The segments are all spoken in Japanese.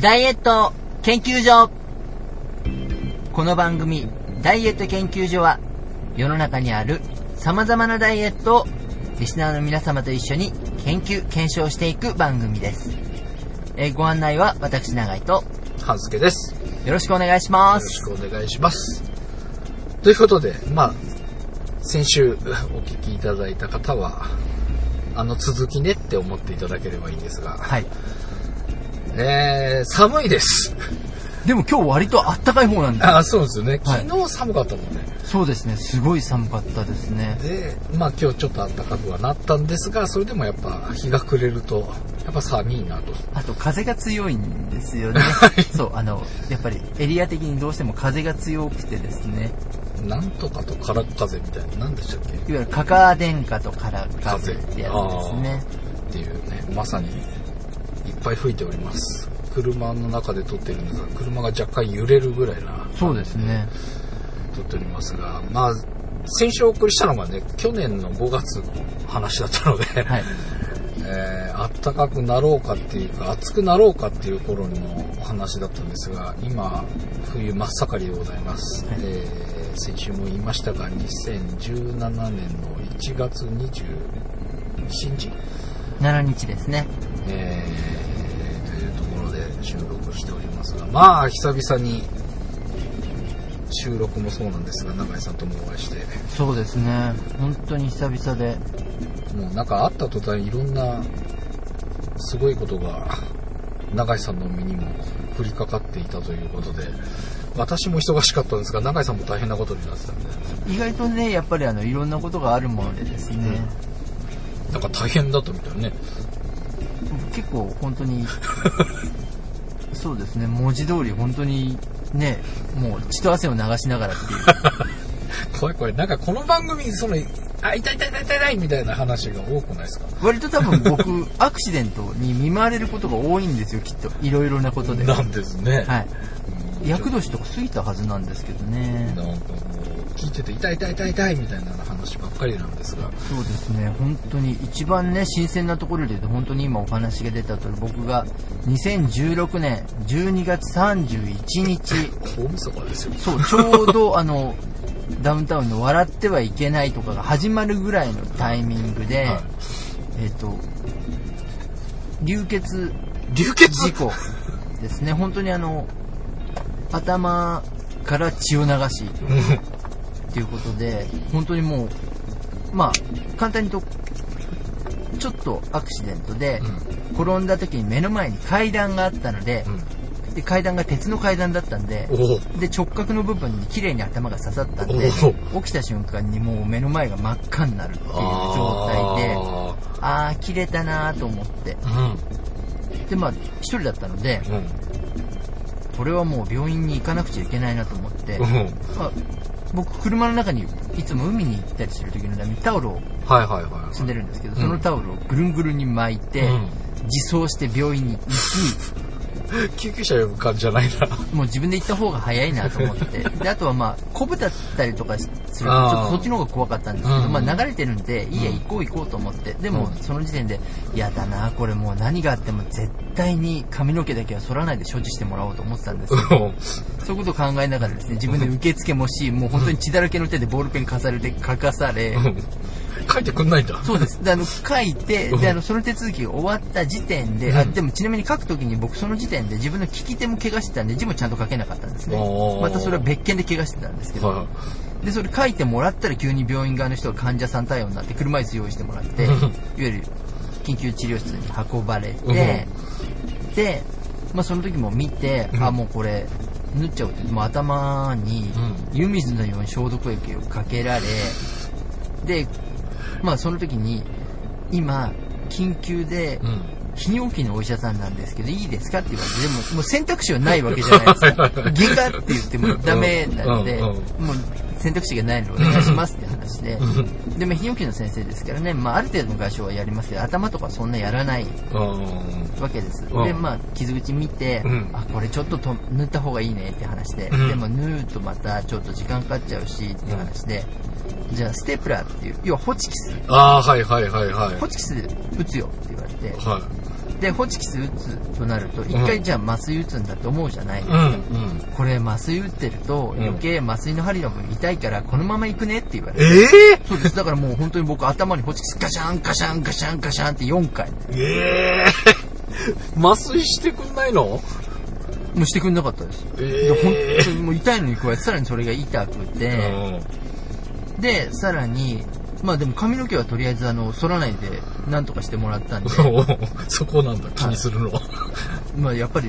ダイエット研究所。この番組、ダイエット研究所は、世の中にある様々なダイエットをリスナーの皆様と一緒に研究、検証していく番組です。えーご案内は私長井と半助です。よよろしくお願いします。ろしくお願いします。ということで、まあ、先週 お聞きいただいた方は、あの続きねって思っていただければいいんですが、はい。えー、寒いです。でも今日割とあったかい方なんだ。あ、そうですよね。はい昨日寒かったもんね。そうですね。すごい寒かったですね。で、まあ今日ちょっと暖かくはなったんですが、それでもやっぱ日が暮れると、やっぱ寒いなと。あと風が強いんですよね。そう、あの、やっぱりエリア的にどうしても風が強くてですね。なんとかと空っ風みたいな、何でしたっけ？いわゆるカカア殿下とから風ってやつですね。っていうね、まさにいっぱい吹いております。車の中で撮ってるんですが、車が若干揺れるぐらいな、そうですね。撮っておりますが、まあ、先週お送りしたのがね、去年の5月の話だったので、はい。えー、暖かくなろうかっていうか、暑くなろうかっていう頃のお話だったんですが、今、冬真っ盛りでございます。はいえー先週も言いましたが、2017年の1月27日7日ですね。えー、収録しておりますが、まあ、久々に収録もそうなんですが、永井さんともお会いして、そうですね。本当に久々で。もうなんか会った途端いろんなすごいことが永井さんの身にも降りかかっていたということで、私も忙しかったんですが、永井さんも大変なことになってたんで、意外とね、やっぱりあの、いろんなことがあるものでですね。なんか大変だったみたいね。結構本当に、そうですね。文字通り本当にね、もう血と汗を流しながらっていう。怖い怖い。なんかこの番組、その、あ、痛い痛い痛い痛いみたいな話が多くないですか？割と多分僕、アクシデントに見舞われることが多いんですよ、きっと。いろいろなことで。なんですね。はい。うん厄年とか過ぎたはずなんですけどね。なんか聞いてて痛い痛い痛い痛いみたいな話ばっかりなんですが。そうですね、本当に一番ね、新鮮なところで言うと、本当に今お話が出た通り、僕が2016年12月31日、大晦日ですよ。そう、ちょうどあの、ダウンタウンの笑ってはいけないとかが始まるぐらいのタイミングで、はい。えっ、と、流血流血？事故ですね、本当にあの、頭から血を流し、っていうことで、本当にもう、まあ、簡単に言うと、ちょっとアクシデントで、転んだ時に目の前に階段があったので、で階段が鉄の階段だったんでで直角の部分に綺麗に頭が刺さったんでお起きた瞬間にもう目の前が真っ赤になるっていう状態でああ切れたなーと思って。ーでまあ一人だったのでうん。これはもう病院に行かなくちゃいけないなと思って、うんうん。まあ、僕車の中にいつも海に行ったりする時のためにタオルを積んでるんですけど、うん。そのタオルをぐるんぐるんに巻いて、うん。自走して病院に行き救急車呼ぶ感じじゃないな。もう自分で行った方が早いなと思って。で、あとはまあ、コブだったりとかすると、ちょっとそっちの方が怖かったんですけど、うんまあ流れてるんで、いいや、行こう行こうと思って。でも、その時点で、嫌だな、これもう何があっても絶対に髪の毛だけは剃らないで所持してもらおうと思ってたんですけど、そういうことを考えながらですね、自分で受付もし、もう本当に血だらけの手でボールペン飾れて書かされ、書いてくんないんだ。そうです。で、あの、書いて、で、あの、その手続きが終わった時点で、あ、でもちなみに書くときに僕その時点で自分の利き手も怪我してたんで、字もちゃんと書けなかったんですね。またそれは別件で怪我してたんですけど、はで、それ書いてもらったら急に病院側の人が患者さん対応になって車椅子用意してもらって、いわゆる緊急治療室に運ばれて、で、まあその時も見て、あ、もうこれ、縫っちゃうって、もう頭に湯水のように消毒液をかけられ、で、まあその時に、今、緊急で泌尿器のお医者さんなんですけど、いいですかって言われて、でも、もう選択肢はないわけじゃないですか。外科って言ってもダメなので、もう選択肢がないのでお願いしますって話話で、で、まあ、泌尿器の先生ですからね、まあ、ある程度の画像はやりますけど、頭とかそんなやらないうん。わけです。うん。で、まあ、傷口見て、うん。あ、これちょっとと塗った方がいいねって話で、うん。でも縫うとまたちょっと時間かかっちゃうしって話で、じゃあステープラーっていう、要はホチキス、ああ、はいはいはいはい。ホチキス打つよって言われて、はで、ホチキス打つとなると、一回じゃあ麻酔打つんだと思うじゃないですい。うか。んうん。これ麻酔打ってるとうん余計麻酔の針の分痛いからこのまま行くねって言われて、ええそうです。だからもう本当に僕頭にホチキスガシャンガシャンガシャンガシャンって4回。ええ 麻酔してくんないの？もうしてくんなかったです。えで本え当にもう痛いのに加えてさらにそれが痛くて、で、さらに、まあでも髪の毛はとりあえずあの、剃らないでなんとかしてもらったんで、そこなんだ、気にするのは。まあやっぱり、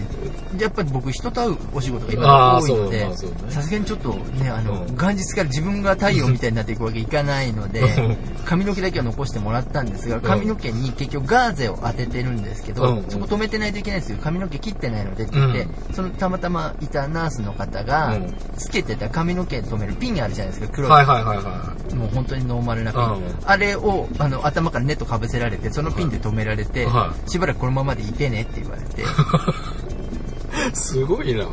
やっぱり僕人と会うお仕事があ今ー多いのでさすがにちょっとね、あの、うん。元日から自分が太陽みたいになっていくわけいかないのでうん、髪の毛だけは残してもらったんですが、ん。髪の毛に結局ガーゼを当ててるんですけどうん、そこ止めてないといけないんですよ。髪の毛切ってないのでって言って、そのたまたまいたナースの方がうん、つけてた髪の毛止めるピンがあるじゃないですか、黒い。はいはいはいはもう本当にノーマルなピン。うん。あれを、あの、頭からネットかぶせられて、そのピンで止められて、はしばらくこのままでいてねって言われて、い。すごいな。そ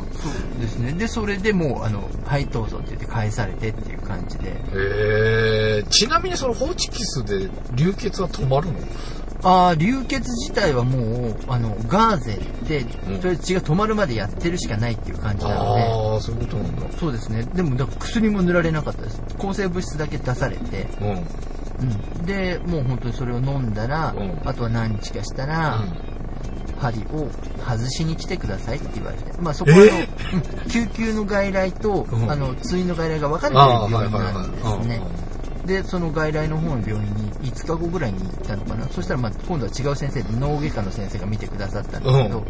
うですね。で、それでもう、あの、はい、どうぞって言って返されてっていう感じで。ええちなみにそのホチキスで流血は止まるの？ああ、流血自体はもう、あの、ガーゼで、うんとりあえず血が止まるまでやってるしかないっていう感じなので、ああ、そういうことなんだ。そうですね。でも、だから薬も塗られなかったです。抗生物質だけ出されて、うん。うん。うん。で、もう本当にそれを飲んだら、うんあとは何日かしたら、針を外しに来てくださいって言われて。まあそこはえ？う ん救急の外来と、うんあの、通院の外来が分かれてる病院なんですはい。ね。で、その外来の方の病院に5日後ぐらいに行ったのかな。そしたらまあ今度は違う先生で脳外科の先生が見てくださったんでうん。うんすけど、。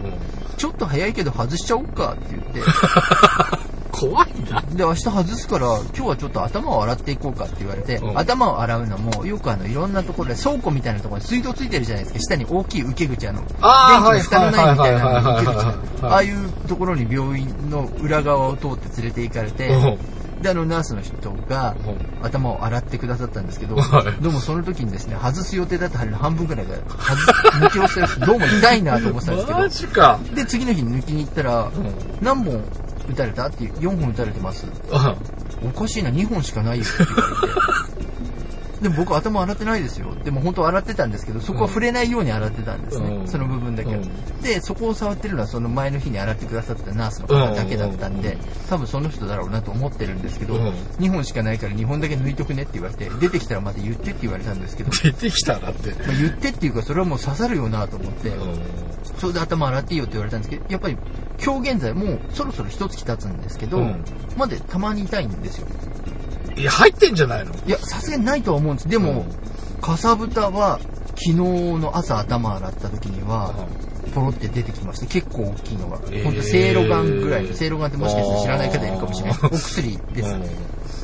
ちょっと早いけど外しちゃおうかって言って、怖いな。で、明日外すから、今日はちょっと頭を洗っていこうかって言われて、うん頭を洗うのも、よくあの、いろんなところで、倉庫みたいなところに水道ついてるじゃないですか。下に大きい受け口、あの、あー電気の下のないみたいなの受け口ああいうところに病院の裏側を通って連れて行かれて、で、あの、ナースの人がう頭を洗ってくださったんですけど、はいどうもその時にですね、外す予定だった針の半分ぐらいが、抜き落ちてるし、どうも痛いなと思ってたんですけど マ、ジか。で、次の日に抜きに行ったら、うん。何本打たれたっていう、4本打たれてます。おかしいな、2本しかないよって言われて。でも僕頭洗ってないですよ。でも本当は洗ってたんですけど、そこは触れないように洗ってたんですね。うんその部分だけは、うんで、そこを触ってるのはその前の日に洗ってくださったナースの方だけだったんで、多分その人だろうなと思ってるんですけど、うん2本しかないから2本だけ抜いとくねって言われて、出てきたらまた言ってって言われたんですけど、出てきたらって。まあ言ってっていうかそれはもう刺さるよなと思って、それで頭洗っていいよって言われたんですけど、やっぱり今日現在もうそろそろ一月経つんですけど、うんまでたまに痛いんですよ。いや、入ってんじゃないの？いや、さすがにないとは思うんです。でも、かさぶたは昨日の朝頭洗った時には、ポロって出てきまして、結構大きいのが。えーほんと、せいろがんぐらいの、せいろがんってもしかして知らない方いるかもしれない。お薬です。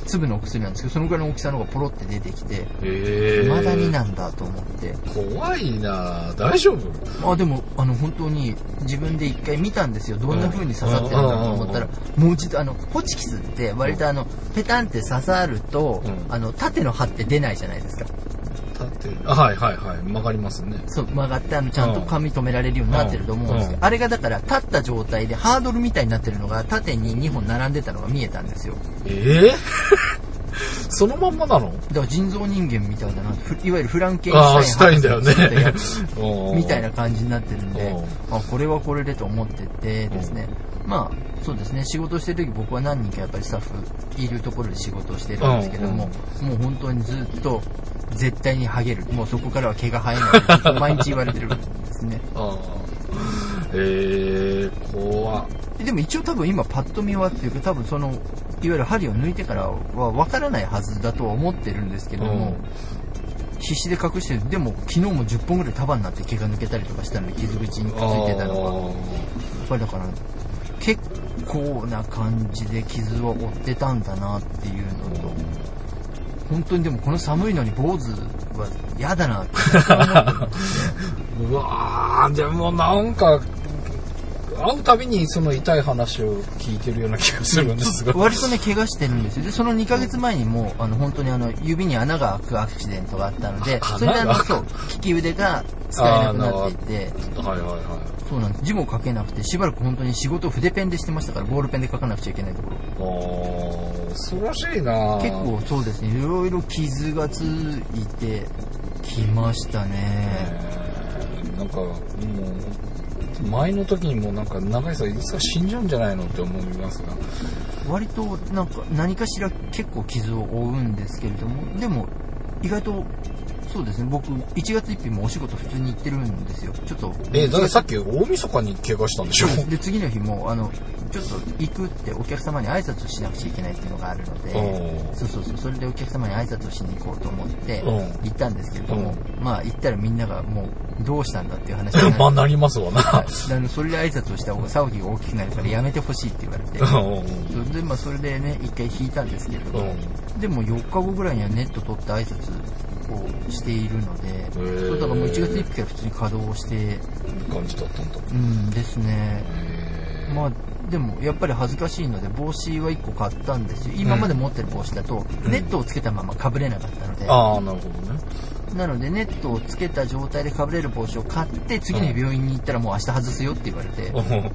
粒のお薬なんですけど、そのぐらいの大きさのがポロって出てきて、ええまだになんだと思って。怖いな大丈夫？あ、でも、あの、本当に自分で一回見たんですよ。どんな風に刺さってるんだと思ったら、もう一度、あの、ホチキスって割とあの、ペタンって刺さると、うんあの、縦の刃って出ないじゃないですか。立ってる。あ、はいはいはい。曲がりますね。そう、曲がって、あの、ちゃんと髪留められるようになってると思うんですけど、うん。あれがだから、立った状態でハードルみたいになってるのが、縦に2本並んでたのが見えたんですよ。ええ？そのまんまなの？だから人造人間みたいだな、ふいわゆるフランケンシュタイン。み みたいな感じになってるんでうん、あ、これはこれでと思っててですね、まあ、そうですね、仕事してる時僕は何人かやっぱりスタッフいるところで仕事をしてるんですけども、もう本当にずっと絶対にハゲる。もうそこからは毛が生えない 毎日言われてるんですね。ああ。ええ怖っでも一応多分今パッと見はっていうか多分その、いわゆる針を抜いてからは分からないはずだとは思ってるんですけども、必死で隠してる。でも昨日も10本ぐらい束になって毛が抜けたりとかしたので傷口にくっついてたのが。やっぱりだから、結構な感じで傷を負ってたんだなっていうのと、本当にでもこの寒いのに坊主は嫌だなって。うわーでもなんか、会うたびにその痛い話を聞いてるような気がするんですが。割とね、怪我してるんですよ。で、その2ヶ月前にもう、あの、本当にあの、指に穴が開くアクシデントがあったので、それであの、そう、利き腕が使えなくなっていて、はいはいはい。そうなんです。字も書けなくて、しばらく本当に仕事を筆ペンでしてましたから、ボールペンで書かなくちゃいけないところ。あー恐ろしいな結構そうですね、いろいろ傷がついてきましたね。えーなんか、もう、前の時にもなんか、長井さんいつか死んじゃうんじゃないのって思いますが。割となんか何かしら結構傷を負うんですけれども、でも意外とそうですね、僕1月1日もお仕事普通に行ってるんですよ。ちょっと。えーださっき大晦日に怪我したんでしょ？で、次の日も、あの、ちょっと行くってお客様に挨拶をしなくちゃいけないっていうのがあるので、うん。そうそうそう、それでお客様に挨拶をしに行こうと思ってうん。行ったんですけれども、うまあ行ったらみんながもうどうしたんだっていう話にまあなりますわな。それで挨拶をした方が騒ぎが大きくなるからやめてほしいって言われて、うんそれで、まあ、それでね、一回引いたんですけれども、うでも4日後ぐらいにはネット取って挨拶をしているので、ーそうだからもう1月1日から普通に稼働をして、感じだったんだ。うんですね。えーまあ、でもやっぱり恥ずかしいので帽子は1個買ったんですよ。今まで持ってる帽子だと、うんネットをつけたまま被れなかったので、ああ、なるほどね。なのでネットをつけた状態で被れる帽子を買って、次の日病院に行ったらもう明日外すよって言われて、うん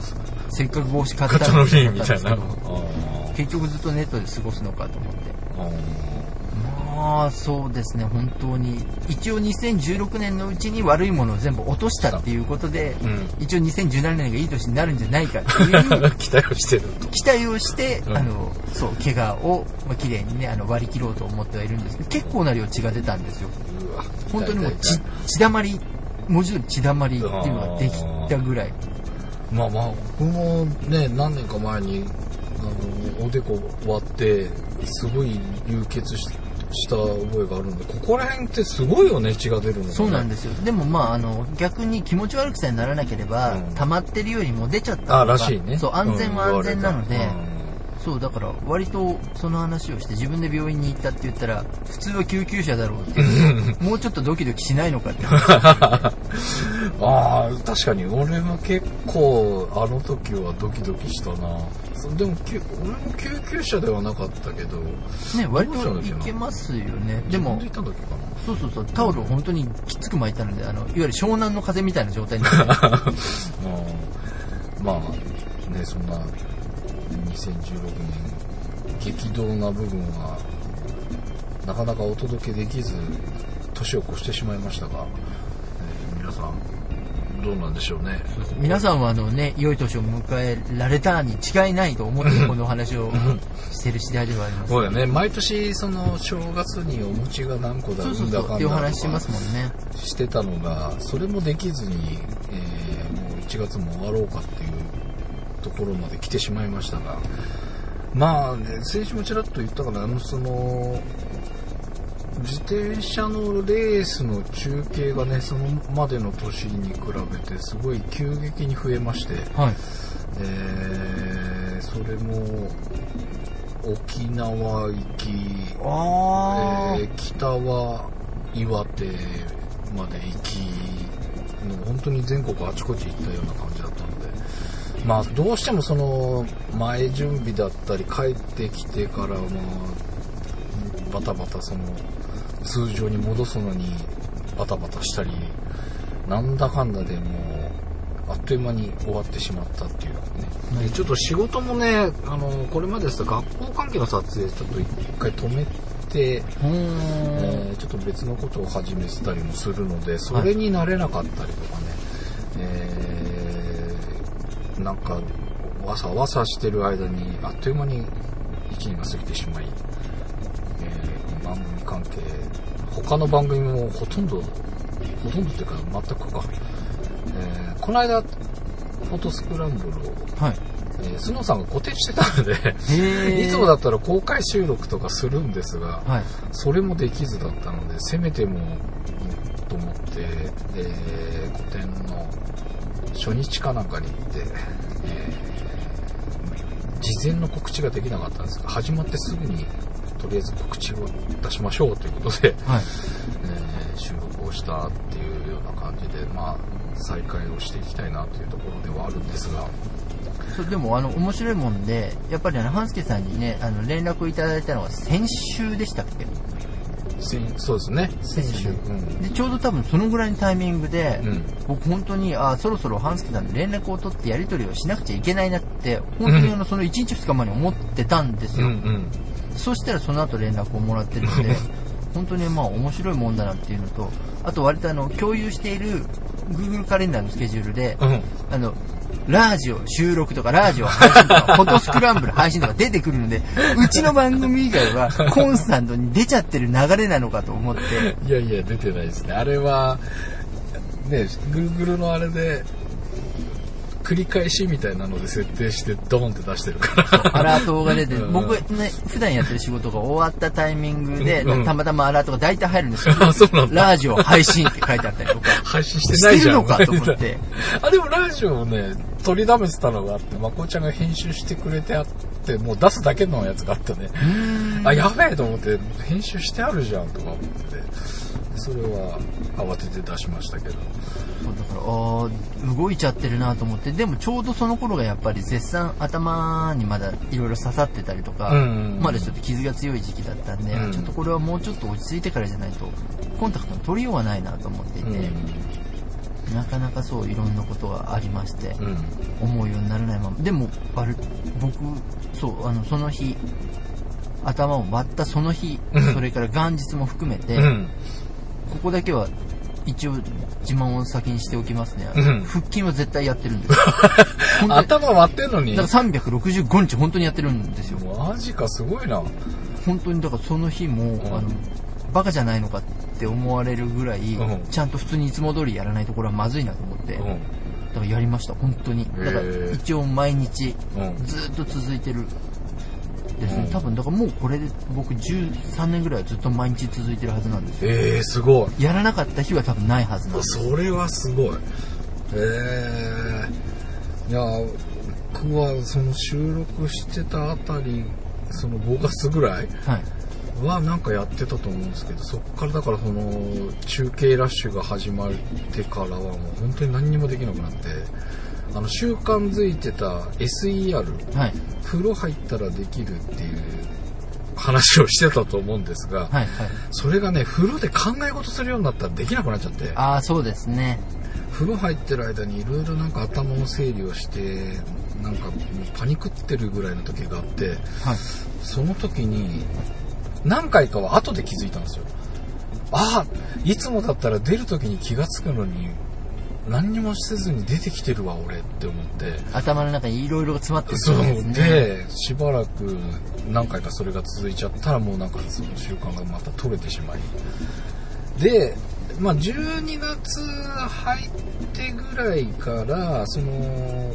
せっかく帽子買った勝のにみみたいな。結局ずっとネットで過ごすのかと思って。ーあまあそうですね本当に。一応2016年のうちに悪いものを全部落としたっていうことで、うん。一応2017年がいい年になるんじゃないかっていうー 期待をしてると。期待をして、うん。あのそう怪我を、まあ綺麗にねあの割り切ろうと思ってはいるんですけど結構な量血が出たんですよ。本当にもう血血だまり文字通り血だまりっていうのができたぐらい。まあまあ、僕もね、何年か前に、あの、おでこ割って、すごい流血しした覚えがあるんで、ここら辺ってすごいよね、血が出るのがね、そうなんですよ。でもまああの逆に気持ち悪くさえならなければ、うん。溜まってるよりも出ちゃったらしいね。そう安全は安全なので、うんそう、だから割とその話をして自分で病院に行ったって言ったら、普通は救急車だろうっていう、もうちょっとドキドキしないのかって話。ああ、確かに俺も結構あの時はドキドキしたな。でも俺も救急車ではなかったけど、ね、割といけますよね。でも。そうそうそう、タオルを本当にきつく巻いたので、あの、いわゆる湘南の風みたいな状態になって、うんまあねそんな2016年激動な部分はなかなかお届けできず年を越してしまいましたが、えー皆さんどうなんでしょうね皆さんはあのね、良い年を迎えられたに違いないと思ってこのお話をしてる次第ではあります。そうだよね毎年その正月にお餅が何個だそうそうそう、っていうお話しますもんね。してたのがそれもできずに、えーもう1月も終わろうかっていうところまで来てしまいましたがまあね先週もちらっと言ったかなあのその自転車のレースの中継がねそのまでの年に比べてすごい急激に増えまして、はい。えーそれも沖縄行きえー北は岩手まで行きの本当に全国あちこち行ったような感まあどうしてもその前準備だったり帰ってきてからまあバタバタその通常に戻すのにバタバタしたりなんだかんだでもうあっという間に終わってしまったっていう。ね、でちょっと仕事もねあのこれまでですと学校関係の撮影ちょっと一回止めて。えーちょっと別のことを始めてたりもするのでそれになれなかったりとかね、えーなんかわさわさしてる間にあっという間に1年が過ぎてしまい、えー番組関係他の番組もほとんどほとんどっていうか全くか、えーこの間フォトスクランブルを、はい。えー、スノーさんが固定してたのでいつもだったら公開収録とかするんですが、はい。それもできずだったのでせめてもと思って、えー、個展の初日かなんかに行って、えー事前の告知ができなかったんですが始まってすぐにとりあえず告知を出しましょうということで、はい。えー収録をしたっていうような感じでまあ再開をしていきたいなというところではあるんですがそうでもあの面白いもんでやっぱりあの半助さんにねあの連絡をいただいたのが先週でしたっけ？先そうですね。先週うん。でちょうど多分そのぐらいのタイミングで、うん。僕本当にあそろそろ半助さんに連絡を取ってやり取りをしなくちゃいけないなって本当にあのその1日2日前に思ってたんですよ、うんうん。そしたらその後連絡をもらってるんで 本当にまあ面白いもんだなっていうのとあと割とあの共有している Google カレンダーのスケジュールで、うん。あの、ラジオ収録とか、ラジオ配信とか、フォトスクランブル配信とか出てくるので、うちの番組以外はコンスタントに出ちゃってる流れなのかと思って、いやいや出てないですね。あれはね Google のあれで繰り返しみたいなので設定してドーンって出してるから。アラートが出て、うん。僕ね、普段やってる仕事が終わったタイミングで、うん。たまたまアラートが大体入るんですよ。あそうなんだ。ラジオ配信って書いてあったりとか。配信してないじゃん。してるのかと思って。あでもラジオをね取りだめてたのがあってまこちゃんが編集してくれてあってもう出すだけのやつがあったね。あやべえと思って編集してあるじゃんとか思って。それは慌てて出しましたけど。だから、あー動いちゃってるなと思って、でもちょうどその頃がやっぱり絶賛頭にまだいろいろ刺さってたりとか、うんまだちょっと傷が強い時期だったんで、うん。ちょっとこれはもうちょっと落ち着いてからじゃないと、コンタクトの取りようがないなと思っていて、なかなかそういろんなことがありまして、うん。うん思うようにならないまま、でも、あれ、僕、そう、あの、その日、頭を割ったその日、うん。それから元日も含めて、うん。ここだけは一応自慢を先にしておきますね。うん。腹筋は絶対やってるんです。頭割ってんのに。だから365日本当にやってるんですよ。マジかすごいな。本当にだからその日も、ん。あの、バカじゃないのかって思われるぐらい、うんちゃんと普通にいつも通りやらないところはまずいなと思って、うんだからやりました、本当に。だから一応毎日うんずっと続いてる。ですねう。ん多分だからもうこれで僕13年ぐらいはずっと毎日続いてるはずなんですよ。えー、すごいやらなかった日は多分ないはずなんです。それはすごいえー、いや僕はその収録してたあたりその5月ぐらいはい。はなんかやってたと思うんですけどそっからだからその中継ラッシュが始まってからはもう本当に何にもできなくなってあの習慣づいてた SER はい。風呂入ったらできるっていう話をしてたと思うんですが、はい。はい。それがね風呂で考え事するようになったらできなくなっちゃってああ、そうですね。風呂入ってる間にいろいろなんか頭の整理をしてなんかもうパニクってるぐらいの時があってはい。その時に何回かは後で気づいたんですよ。ああいつもだったら出る時に気がつくのに何にもせずに出てきてるわ俺って思って。頭の中にいろいろ詰まってるそうですね。でしばらく何回かそれが続いちゃったらもうなんかその習慣がまた取れてしまい。でまあ12月入ってぐらいからその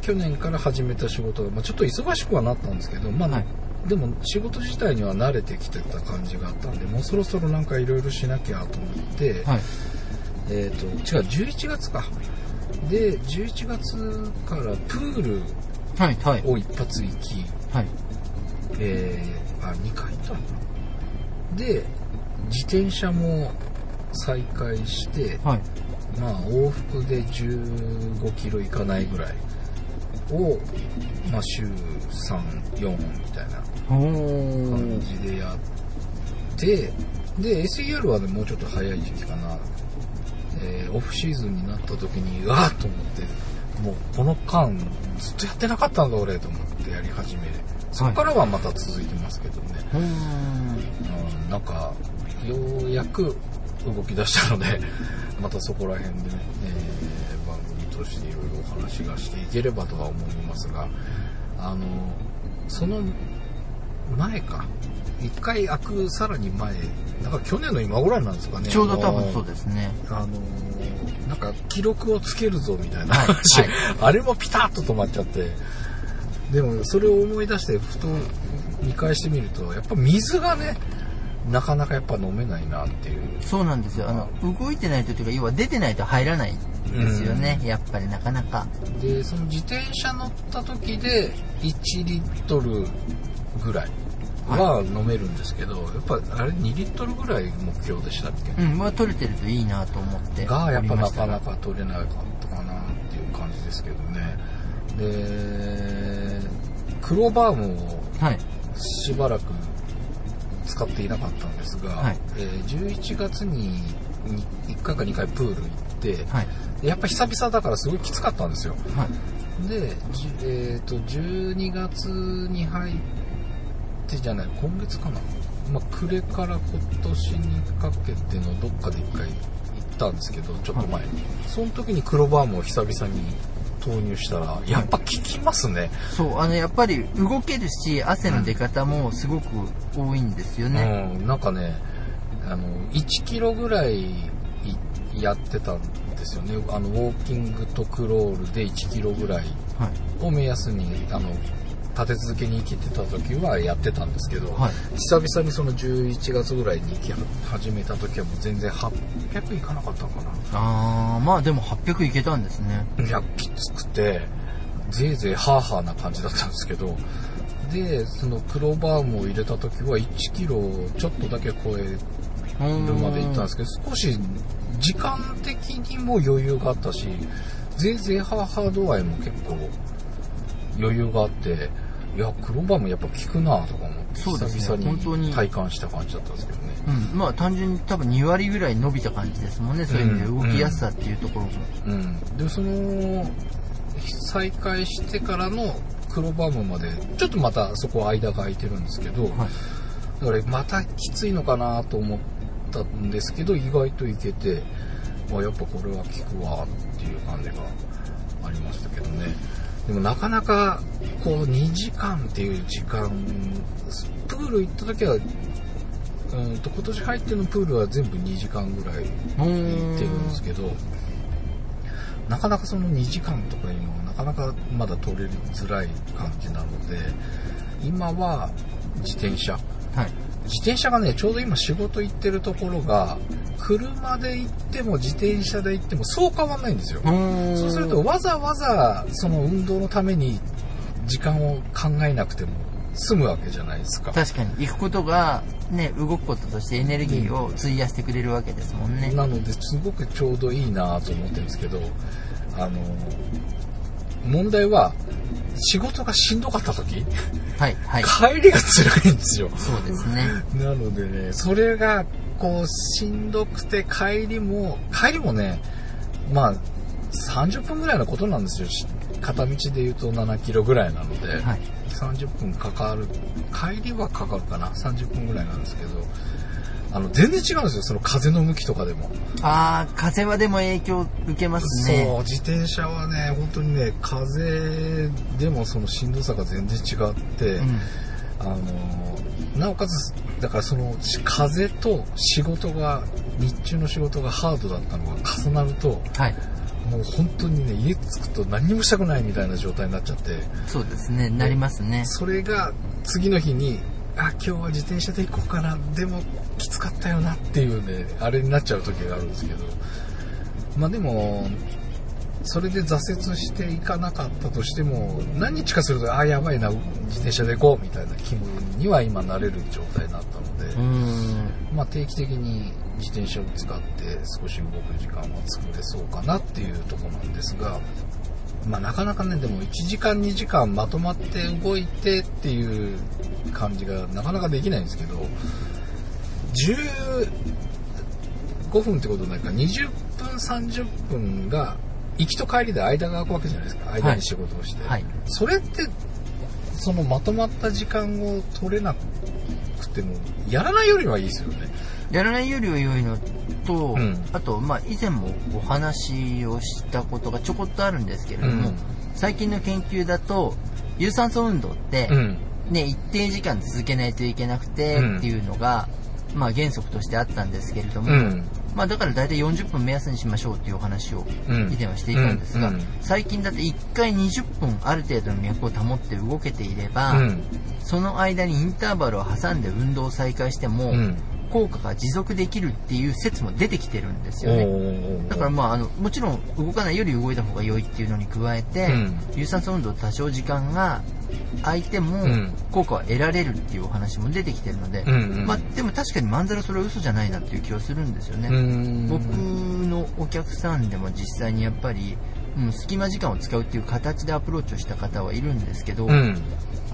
去年から始めた仕事が、まあ、ちょっと忙しくはなったんですけどまあ、はいでも仕事自体には慣れてきてた感じがあったんでもうそろそろなんかいろいろしなきゃと思って、はい。えっ、と違う11月かで11月からプール。を一発行き、はい。えー、あ、2回行ったのかな。で、自転車も再開して、はい。まあ、往復で15キロ行かないぐらいを、まあ、週3、4みたいなお感。じでやって、で、SER はね、もうちょっと早い時期かな。えーオフシーズンになった時に、うわっと思って、もうこの間、ずっとやってなかったんだ俺と思ってやり始め、そこからはまた続いてますけどね。うーん。うん、なんか、ようやく動き出したので、またそこら辺でね、えー番組としていろいろお話がしていければとは思いますが、あの、その前か、一回開くさらに前、なんか去年の今ぐらいなんですかね。ちょうど多分そうですね。あのーなんか記録をつけるぞみたいなはい話、はいあれもピタッと止まっちゃってでもそれを思い出してふと見返してみるとやっぱ水がねなかなかやっぱ飲めないなっていうそうなんですよ。あの、動いてないとというか、要は出てないと入らないですよね。やっぱりなかなか。でその自転車乗った時で1リットルぐらいは飲めるんですけど、やっぱあれ2リットルぐらい目標でしたっけ、うん、まあ取れてるといいなと思って。が、やっぱなかなか。か取れなかったかなっていう感じですけどね。で、黒バームをはい。しばらく使っていなかったんですが、はいえー11月に1回か2回プール行って、はい。やっぱ久々だからすごいきつかったんですよ。はい。で、じえー、と12月に入ってじゃない今月かな、まあ、暮れから今年にかけてのどっかで一回行ったんですけどちょっと前に、その時に黒バームを久々に投入したらやっぱ効きますね、そう、あの、やっぱり動けるし、汗の出方もすごく多いんですよね。うん、なんかねあの1キロぐらいいやってたんですよね。あのウォーキングとクロールで1キロぐらいはい。を目安にあの立て続けに生きてた時はやってたんですけど、はい。久々にその11月ぐらいに生き始めた時はもう全然800いかなかったのかあー、まあでも800いけたんですね。ないやきつくてぜいぜいハーハーな感じだったんですけどでその黒バームを入れた時は1キロちょっとだけ超えるまで行ったんですけど少し時間的にも余裕があったしぜいぜいハーハー度合いも結構余裕があっていや黒バームやっぱ効くなとか思ってそうですね久本当に。々に体感した感じだったんですけどね。うん、まあ単純に多分2割ぐらい伸びた感じですもんね、そういう意味で。動きやすさっていうところも。うん。でその再開してからの黒バームまでちょっとまたそこ間が空いてるんですけど、はい。だからまたきついのかなと思ったんですけど意外といけて、まあ、やっぱこれは効くわっていう感じがありましたけどねでもなかなかこう2時間っていう時間プール行った時はうんと今年入ってのプールは全部2時間ぐらい行ってるんですけどなかなかその2時間とかいうのはなかなかまだ取れづらい感じなので今は自転車はい。自転車がねちょうど今仕事行ってるところが車で行っても自転車で行ってもそう変わんないんですよ。そうするとわざわざその運動のために時間を考えなくても済むわけじゃないですか。確かに。行くことがね動くこととしてエネルギーを費やしてくれるわけですもんね、なのですごくちょうどいいなと思ってるんですけどあの問題は仕事がしんどかった時。はいはい。帰りが辛いんですよ。そうですね。なのでね、それが、こう、しんどくて帰りも、帰りもね、まあ、30分ぐらいのことなんですよ。し片道で言うと7キロぐらいなので、はい30分かかる。帰りはかかるかな ?30 分ぐらいなんですけど、あの、全然違うんですよ。その風の向きとかでも。ああ風はでも影響受けますねそう、自転車はね、本当にね、風でもそのしんどさが全然違って、うんあのなおかつだからその風と仕事が日中の仕事がハードだったのが重なるとはい。もう本当にね家着くと何にもしたくないみたいな状態になっちゃって。そうですね。なりますね。それが次の日にあ今日は自転車で行こうかな。でもきつかったよなっていうねあれになっちゃう時があるんですけど。まあでもそれで挫折していかなかったとしても何日かするとあやばいな自転車で行こうみたいな気分には今なれる状態になったので、まあ、定期的に自転車を使って少し動く時間は作れそうかなっていうところなんですが、まあ、なかなかねでも1時間2時間まとまって動いてっていう感じがなかなかできないんですけど15分ってことないから20分30分が行きと帰りで間が空くわけじゃないですか。間に仕事をして、はい。それってそのまとまった時間を取れなくてもやらないよりはいいですよね。やらないよりは良いのと、うん。あと、まあ、以前もお話をしたことがちょこっとあるんですけれども、うん。最近の研究だと有酸素運動って、うん。ね、一定時間続けないといけなくてうん。っていうのが、まあ、原則としてあったんですけれども、うんまあ、だから大体40分目安にしましょうっていうお話をうん。以前はしていたんですが、うんうん。最近だって1回20分ある程度の脈を保って動けていれば、うん。その間にインターバルを挟んで運動を再開しても、うん効果が持続できるっていう説も出てきてるんですよね。ねだからまああのもちろん動かないより動いた方が良いっていうのに加えて、うん。有酸素運動多少時間が空いてもうん。効果は得られるっていうお話も出てきてるので、うんうん。まあでも確かにまんざらそれは嘘じゃないなっていう気はするんですよね。うん。僕のお客さんでも実際にやっぱり、うん、隙間時間を使うっていう形でアプローチをした方はいるんですけど、うん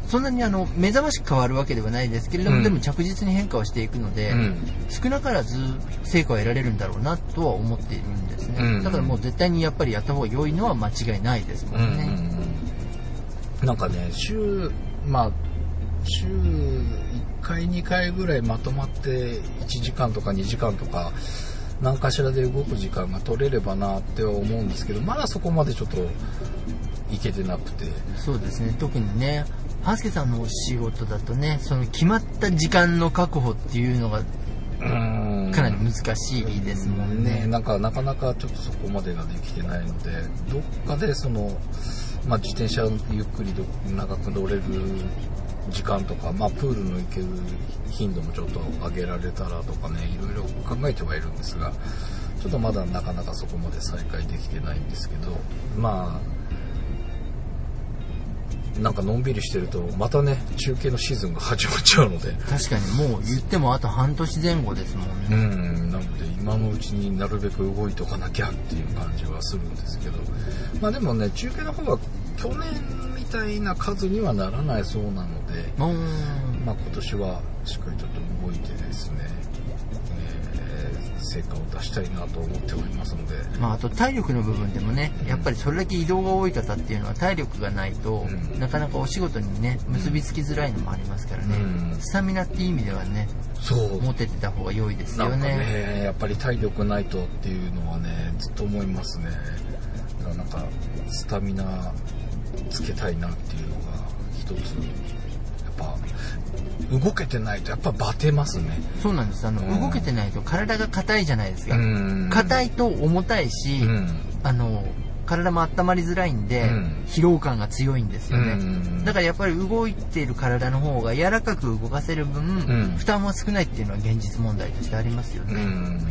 そんなにあの目覚ましく変わるわけではないですけれども、うん。でも着実に変化をしていくので、うん。少なからず成果を得られるんだろうなとは思っているんですね、うん。だからもう絶対にやっぱりやった方が良いのは間違いないですもうんんね、うん。なんかね週まあ週1回2回ぐらいまとまって1時間とか2時間とか何かしらで動く時間が取れればなっては思うんですけどまだそこまでちょっといけてなくて。そうですね。特にね半助さんのお仕事だとねその決まった時間の確保っていうのがうん。かなり難しいですもんね、ねなんかなかなかちょっとそこまでができてないのでどっかでその、まあ、自転車ゆっくりど長く乗れる時間とか、まあ、プールの行ける頻度もちょっと上げられたらとかねいろいろ考えてはいるんですがちょっとまだなかなかそこまで再開できてないんですけどまあなんかのんびりしてるとまたね中継のシーズンが始まっちゃうので。確かにもう言ってもあと半年前後ですもんうね、ん、なので今のうちになるべく動いとかなきゃっていう感じはするんですけど、まあでもね、中継の方は去年みたいな数にはならないそうなので、まあ今年はしっかりちょっと動いてですね、えー成果を出したいなと思っておりますので、まあ、あと体力の部分でもねやっぱりそれだけ移動が多い方っていうのは体力がないと、うん。なかなかお仕事にね結びつきづらいのもありますからね、うん。スタミナっていう意味ではねそう、持ててた方が良いですよね。ね、やっぱり体力ないとっていうのはね、ずっと思いますね。だからなんか、スタミナつけたいなっていうのが一つ、ぱ、動けてないとやっぱバテますね。そうなんです。あの、うん。動けてないと体が硬いじゃないですか。ん。硬いと重たいし、うん。あの体も温まりづらいんで、うん。疲労感が強いんですよね、うんだからやっぱり動いている体の方が柔らかく動かせる分、ん。負担は少ないっていうのは現実問題としてありますよね、うん。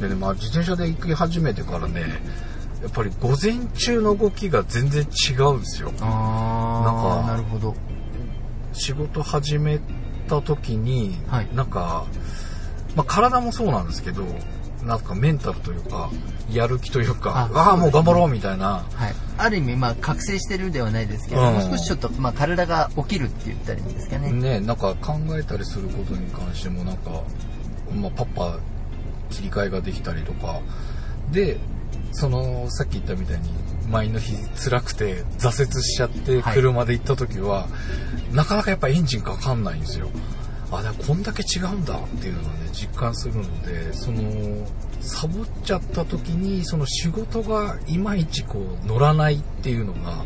でね、まあ自転車で行き始めてからね、やっぱり午前中の動きが全然違うんですよ。あなんかあなるほど仕事始めた時に、はい。なんか、まあ、体もそうなんですけどなんかメンタルというかやる気というかあああもう頑張ろうみたいな。はい、ある意味まあ覚醒してるではないですけど、うん。もう少しちょっとまあ体が起きるって言ったらいいんですかね、ねなんか考えたりすることに関してもなんか、まあ、パッパ切り替えができたりとか。でそのさっき言ったみたいに前の日辛くて挫折しちゃってはい。車で行った時は、なかなかやっぱエンジンかかんないんですよ。あでもこんだけ違うんだっていうのがね実感するのでそのサボっちゃった時にその仕事がいまいちこう乗らないっていうのが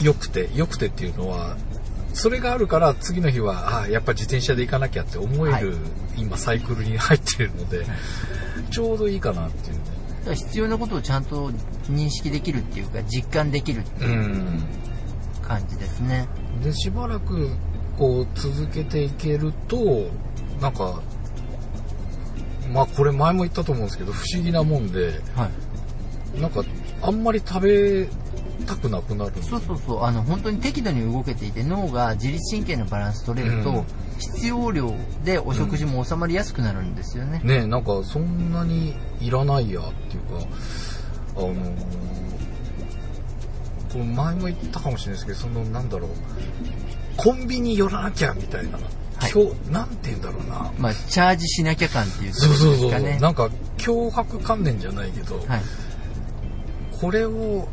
良くて良くてっていうのはそれがあるから次の日はあやっぱ自転車で行かなきゃって思える、はい。今サイクルに入っているのでちょうどいいかなっていう必要なことをちゃんと認識できるっていうか実感できるってういうん。感じですね、でしばらくこう続けていけるとなんかまあこれ前も言ったと思うんですけど不思議なもんではい。なんかあんまり食べたくなくなるそうそうそう。あの本当に適度に動けていて脳が自律神経のバランス取れると、うん必要量でお食事も収まりやすくなるんですよね、ねなんかそんなにいらないやっていうかあのーこれ前も言ったかもしれないですけどそのなんだろうコンビニ寄らなきゃみたいな、はい。今日なんて言うんだろうな。まあチャージしなきゃ感っていうそうそうそう、ですかね。なんか脅迫観念じゃないけど、はい。これを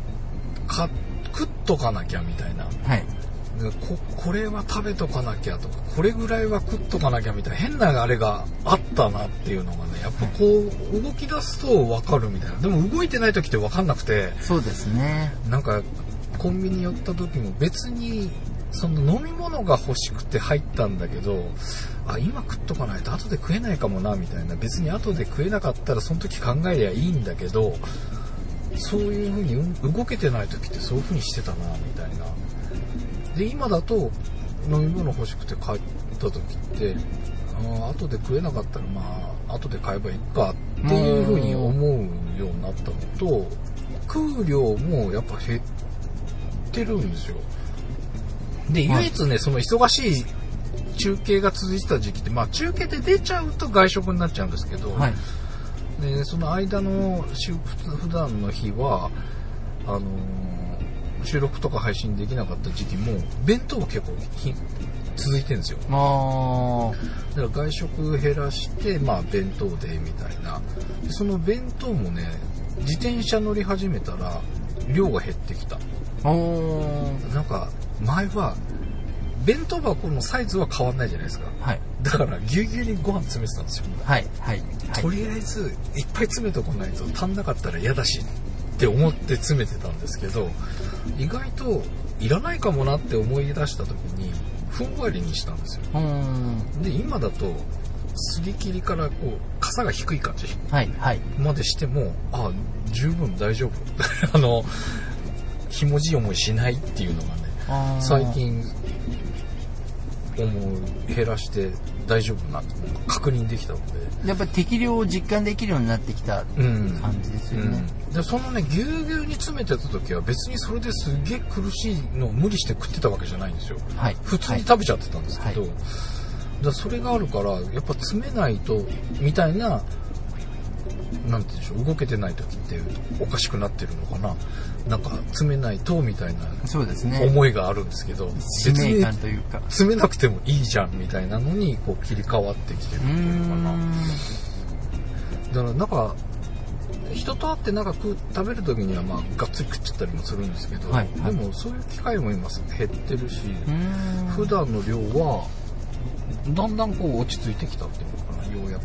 か食っとかなきゃみたいな。はいここれは食べとかなきゃとかこれぐらいは食っとかなきゃみたいな変なあれがあったなっていうのがねやっぱこう動き出すと分かるみたいな。でも動いてない時って分かんなくてそうですね。なんかコンビニ寄った時も別にその飲み物が欲しくて入ったんだけどあ今食っとかないと後で食えないかもなみたいな。別に後で食えなかったらその時考えりゃいいんだけどそういう風にうん動けてない時ってそういう風にしてたなみたいなで今だと飲み物欲しくて帰った時ってあ後で食えなかったらまあ後で買えばいいかっていうふうに思うようになったのと食う量もやっぱ減ってるんですよではい唯一ねその忙しい中継が続いてた時期ってまあ中継で出ちゃうと外食になっちゃうんですけど、はい。でその間の週普段の日はあのー収録とか配信できなかった時期も弁当が結構ひ続いてるんですよまだから外食減らしてまあ弁当でみたいなでその弁当もね自転車乗り始めたら量が減ってきたあ。おー。なんか前は弁当箱のサイズは変わんないじゃないですかはい。だからぎゅうぎゅうにご飯詰めてたんですよはい。はい。はい。とりあえずいっぱい詰めとかないと足んなかったら嫌だしって思って詰めてたんですけど意外といらないかもなって思い出した時にふんわりにしたんですよ。で今だとすり切りからこう傘が低い感じはい。はい。までしてもあ十分大丈夫 あのひもじい思いしないっていうのがね最。近思う減らして大丈夫なっていうのが確認できたので。やっぱり適量を実感できるようになってきたうん。感じですよね。うん、でそのねぎゅうぎゅうに詰めてた時は別にそれですげえ苦しいのを無理して食ってたわけじゃないんですよ。はい。普通に食べちゃってたんですけど、はい。だそれがあるからやっぱ詰めないとみたいななんて言うんでしょう動けてない時っておかしくなってるのかななんか詰めないとみたいなそうですね。思いがあるんですけど、使命感というか。詰めなくてもいいじゃんみたいなのにこう切り替わってきてるっていうのかな。ん。だからなんか人と会ってなんか食べる時にはまあがっつり食っちゃったりもするんですけど、はいはいでもそういう機会も今減ってるし。普段の量はだんだんこう落ち着いてきたっていうのかなようやく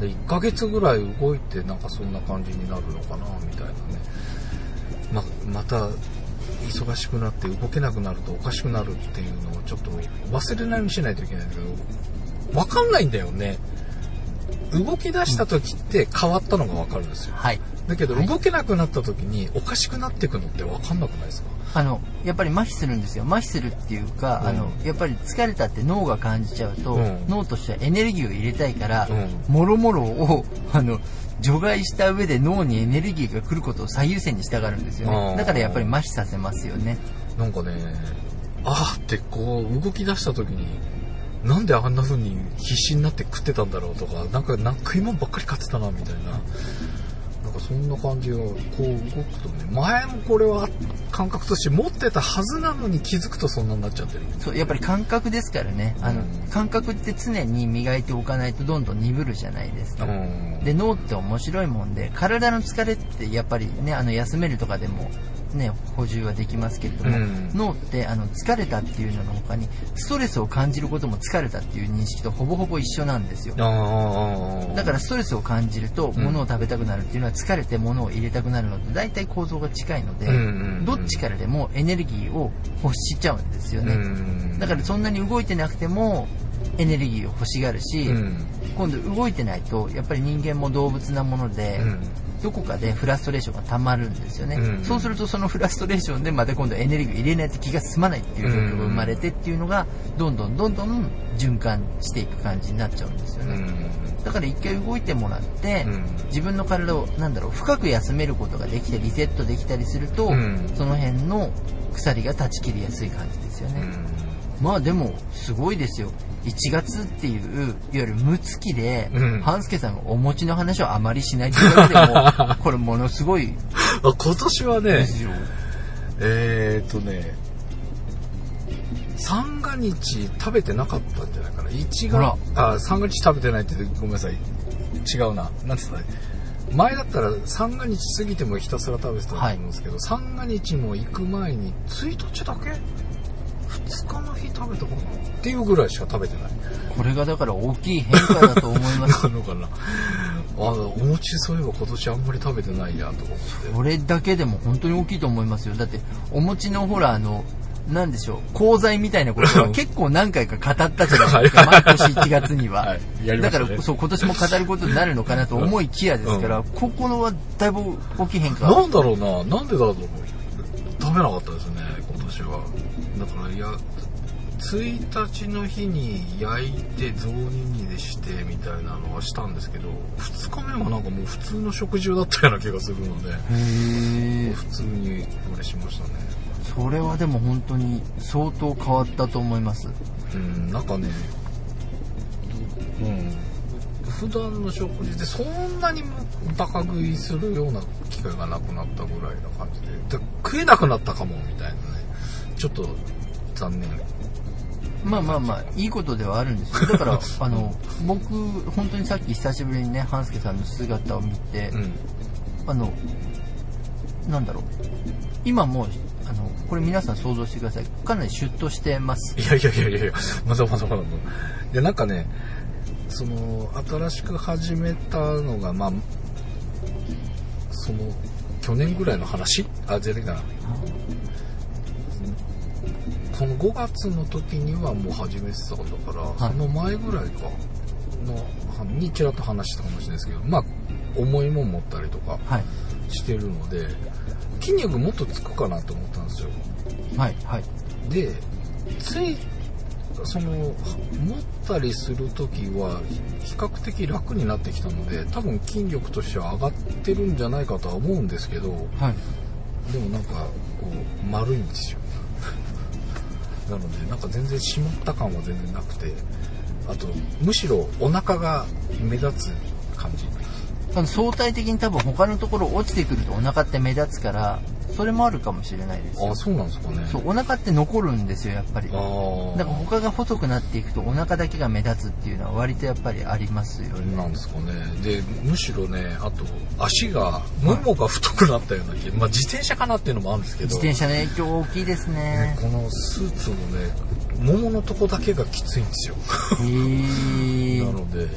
で1ヶ月ぐらい動いてなんかそんな感じになるのかなみたいなね。ままた忙しくなって動けなくなるとおかしくなるっていうのをちょっと忘れないようにしないといけないんだけどわかんないんだよね。動き出した時って変わったのが分かるんですよ。はい。だけどはい動けなくなった時におかしくなっていくのってわかんなくないですか？あの、やっぱり麻痺するんですよ。麻痺するっていうか、うんあの、やっぱり疲れたって脳が感じちゃうと、うん脳としてはエネルギーを入れたいから、うもろもろを、あの、除外した上で脳にエネルギーが来ることを最優先にしたがるんですよね。だからやっぱり麻痺させますよね。なんかね、あーってこう動き出した時に、なんであんな風に必死になって食ってたんだろうとか、なんかなんか食い物ばっかり買ってたなみたいな。かそんな感じがこう動くとね、前もこれは感覚として持ってたはずなのに気づくとそんなになっちゃってる。そう、やっぱり感覚ですからね。あの、うん感覚って常に磨いておかないとどんどん鈍るじゃないですか。うんで、脳って面白いもんで、体の疲れってやっぱりね、あの、休めるとかでも、ね、補充はできますけれども、うん。脳って、あの、疲れたっていうのの他に、ストレスを感じることも疲れたっていう認識とほぼほぼ一緒なんですよ。だからストレスを感じると、ん。物を食べたくなるっていうのは疲れて物を入れたくなるのと大体構造が近いので、うんどっちからでもエネルギーを欲しちゃうんですようね。ん、だからそんなに動いてなくてもエネルギーを欲しがるし、うん、今度動いてないとやっぱり人間も動物なもので、うんどこかでフラストレーションが溜まるんですよね、うん。そうするとそのフラストレーションでまた今度エネルギーを入れないと気が済まないっていう状況が生まれてっていうのがどんどんどんどん循環していく感じになっちゃうんですよね、うん。だから一回動いてもらって、うん。自分の体をなんだろう深く休めることができてリセットできたりすると、うん。その辺の鎖が断ち切りやすい感じですよね、うんまあでもすごいですよ。1月っていういわゆる無月で、うん。半助さんがお餅の話をあまりしないっていでもこれものすごい あ今年はねえーっとね三が日食べてなかったんじゃないかな。1ほら。があ三が日食べてないってごめんなさい。違うな。なんて言った？前だったら三が日過ぎてもひたすら食べてたと思うんですけど、三が日も行く前に1日だけ2日の日食べたかなっていうぐらいしか食べてない。これがだから大きい変化だと思います。なのかな。あお餅そういえば今年あんまり食べてないやとか思って。これだけでも本当に大きいと思いますよ。だってお餅のほらあのなんでしょう講座みたいなことは結構何回か語ったじゃないですか。毎年1月には、はい。やりまだからそう今年も語ることになるのかなと思いきやですから、ここのはだいぶ大きい変化。なんだろうな。なんでだろう。食べなかったですね今年はだからいや1日の日に焼いて雑煮にでしてみたいなのはしたんですけど2日目はなんかもう普通の食事だったような気がするので普通にあれしましたね。それはでも本当に相当変わったと思います。うんなんかねうん普段の食事でそんなにバカ食いするような機会がなくなったぐらいな感じでで食えなくなったかもみたいなねちょっと残念。まあまあまあいいことではあるんですよ。だからあの僕本当にさっき久しぶりにね半助さんの姿を見て、うん。あのなんだろう。今もうあのこれ皆さん想像してください。かなりシュッとしてます。いやいやいやいやいや、まだまだまだまだ。で、なんかね、その、新しく始めたのが、まあ、その、去年ぐらいの話？あ、じゃねえかな。この5月の時にはもう始めてたんだから、い。その前ぐらいか、の、にちらっと話したかもしれないですけど、まあ、重いもん持ったりとかはい。してるので、筋肉もっとつくかなと思ったんですよ。はいはい。でついその持ったりする時は比較的楽になってきたので多分筋力としては上がってるんじゃないかとは思うんですけどはい。でもなんかこう丸いんですよなのでなんか全然しまった感は全然なくてあとむしろお腹が目立つ感じ。あの相対的に多分他のところ落ちてくるとお腹って目立つからそれもあるかもしれないですよ。あそうなんですかね。そうお腹って残るんですよやっぱり。だから他が細くなっていくとお腹だけが目立つっていうのは割とやっぱりありますよね。なんですかね。で、むしろね、あと、足が、ももが太くなったような気、まあ自転車かなっていうのもあるんですけど、自転車の影響大きいですね。このスーツのね、もものとこだけがきついんですよ。へえ なので、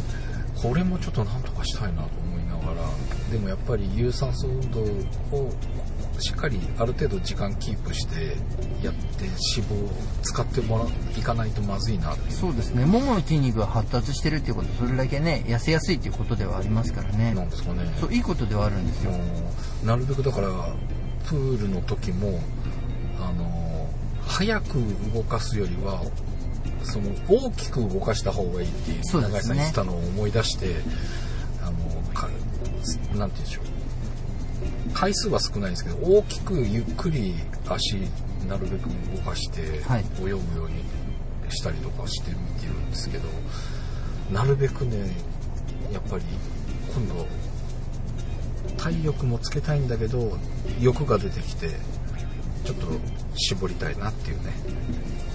これもちょっとなんとかしたいなと思いながら、でもやっぱり有酸素運動をしっかりある程度時間キープしてやって脂肪を使ってもらいかないとまずいなっていう。そうですね。ももの筋肉が発達してるっていうことそれだけね痩せやすいっていうことではありますからね。なんですかね。そういいことではあるんですよ。なるべくだからプールの時もあの早く動かすよりはその大きく動かした方がいいっていう永井さん言ってたのを思い出してあのかなんて言うんでしょう回数は少ないんですけど大きくゆっくり足なるべく動かしてはい。泳ぐようにしたりとかしてるっていうんですけどなるべくねやっぱり今度体力もつけたいんだけど欲が出てきてちょっと絞りたいなっていうね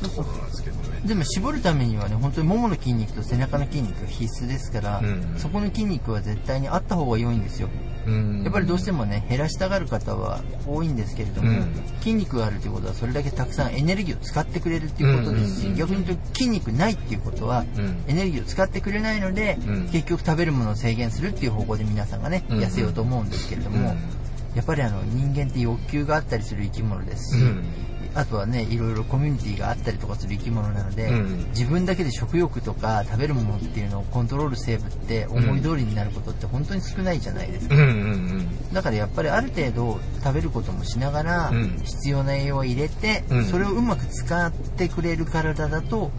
ところなんですけどね。でも絞るためにはね本当にももの筋肉と背中の筋肉が必須ですから、うん。そこの筋肉は絶対にあった方が良いんですよ。うんやっぱりどうしてもね減らしたがる方は多いんですけれども、うん。筋肉があるということはそれだけたくさんエネルギーを使ってくれるっていうことですし、うん。うん。うん逆に言うと筋肉ないっていうことはうん。エネルギーを使ってくれないので、うん。結局食べるものを制限するっていう方向で皆さんがね、痩せようと思うんですけれども、やっぱりあの人間って欲求があったりする生き物ですし、うんあとはねいろいろコミュニティがあったりとかする生き物なので、うん。自分だけで食欲とか食べるものっていうのをコントロール生物って思い通りになることって本当に少ないじゃないですか、うんうんだからやっぱりある程度食べることもしながらうん。必要な栄養を入れて、うん。それをうまく使ってくれる体だと